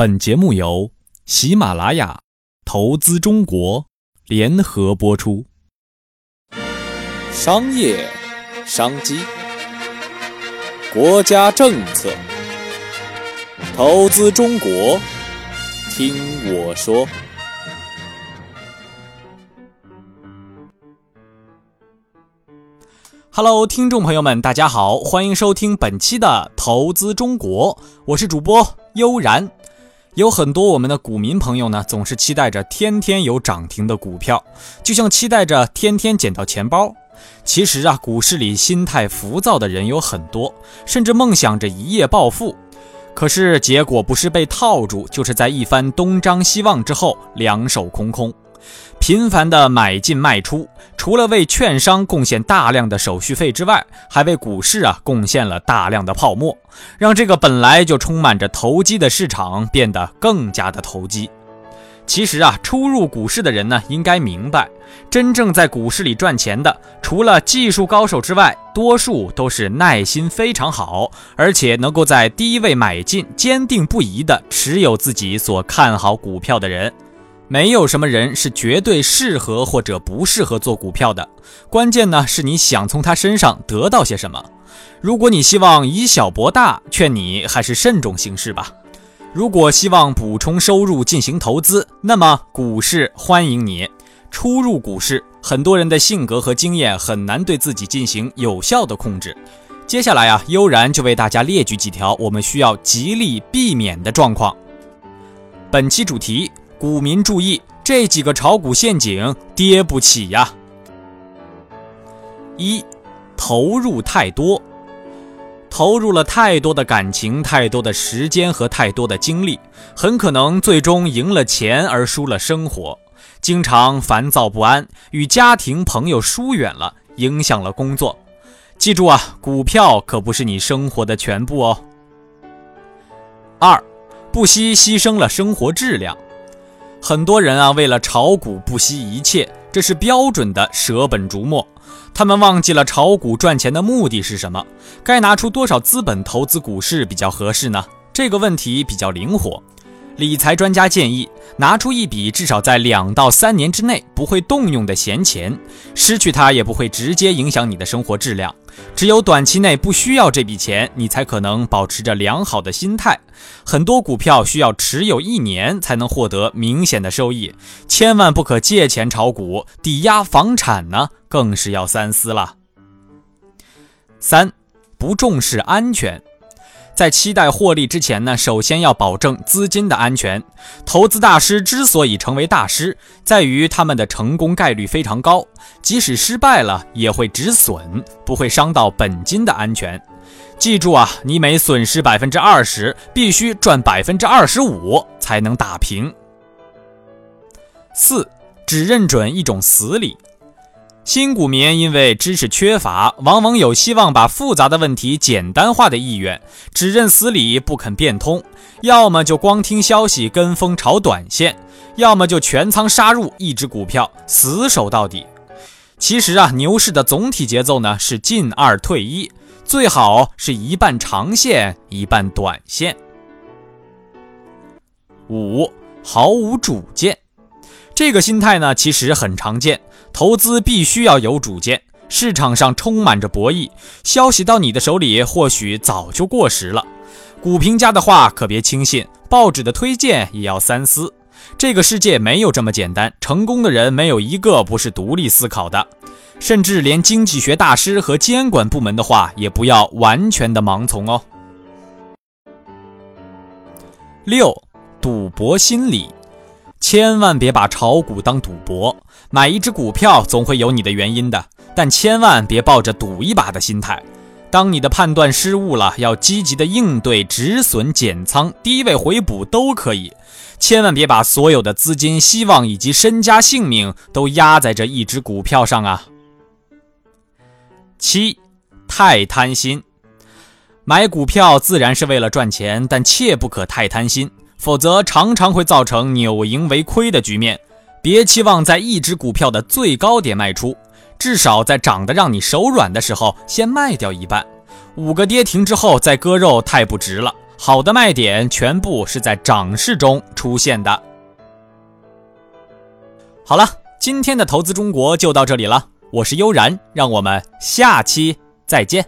本节目由喜马拉雅投资中国联合播出。商业商机，国家政策，投资中国，听我说。Hello，听众朋友们，大家好，欢迎收听本期的投资中国，我是主播悠然。有很多我们的股民朋友呢，总是期待着天天有涨停的股票，就像期待着天天捡到钱包。其实啊，股市里心态浮躁的人有很多，甚至梦想着一夜暴富。可是结果不是被套住，就是在一番东张西望之后，两手空空。频繁的买进卖出，除了为券商贡献大量的手续费之外，还为股市啊贡献了大量的泡沫，让这个本来就充满着投机的市场变得更加的投机。其实啊，初入股市的人呢，应该明白，真正在股市里赚钱的，除了技术高手之外，多数都是耐心非常好，而且能够在低位买进，坚定不移地持有自己所看好股票的人。没有什么人是绝对适合或者不适合做股票的，关键呢是你想从他身上得到些什么。如果你希望以小博大，劝你还是慎重行事吧。如果希望补充收入进行投资，那么股市欢迎你。初入股市，很多人的性格和经验很难对自己进行有效的控制。接下来啊，悠然就为大家列举几条我们需要极力避免的状况。本期主题。股民注意，这几个炒股陷阱跌不起呀！一，投入太多，投入了太多的感情、太多的时间和太多的精力，很可能最终赢了钱而输了生活，经常烦躁不安，与家庭朋友疏远了，影响了工作。记住啊，股票可不是你生活的全部哦。二，不惜牺牲了生活质量。很多人啊，为了炒股不惜一切，这是标准的舍本逐末。他们忘记了炒股赚钱的目的是什么？该拿出多少资本投资股市比较合适呢？这个问题比较灵活。理财专家建议，拿出一笔至少在两到三年之内不会动用的闲钱，失去它也不会直接影响你的生活质量。只有短期内不需要这笔钱，你才可能保持着良好的心态。很多股票需要持有一年才能获得明显的收益，千万不可借钱炒股，抵押房产呢，更是要三思了。三，不重视安全。在期待获利之前呢，首先要保证资金的安全。投资大师之所以成为大师，在于他们的成功概率非常高，即使失败了也会止损，不会伤到本金的安全。记住啊，你每损失百分之二十，必须赚百分之二十五才能打平。四，只认准一种死理。新股民因为知识缺乏，往往有希望把复杂的问题简单化的意愿，只认死理不肯变通，要么就光听消息跟风炒短线，要么就全仓杀入一只股票死守到底。其实啊，牛市的总体节奏呢是进二退一，最好是一半长线一半短线。五，毫无主见。这个心态呢，其实很常见。投资必须要有主见，市场上充满着博弈，消息到你的手里或许早就过时了。股评家的话可别轻信，报纸的推荐也要三思。这个世界没有这么简单，成功的人没有一个不是独立思考的，甚至连经济学大师和监管部门的话也不要完全的盲从哦。六，赌博心理。千万别把炒股当赌博，买一只股票总会有你的原因的，但千万别抱着赌一把的心态。当你的判断失误了，要积极的应对，止损减仓、低位回补都可以。千万别把所有的资金、希望以及身家性命都压在这一只股票上啊！七，太贪心。买股票自然是为了赚钱，但切不可太贪心。否则，常常会造成扭盈为亏的局面。别期望在一只股票的最高点卖出，至少在涨得让你手软的时候先卖掉一半。五个跌停之后再割肉太不值了，好的卖点全部是在涨势中出现的。好了，今天的投资中国就到这里了，我是悠然，让我们下期再见。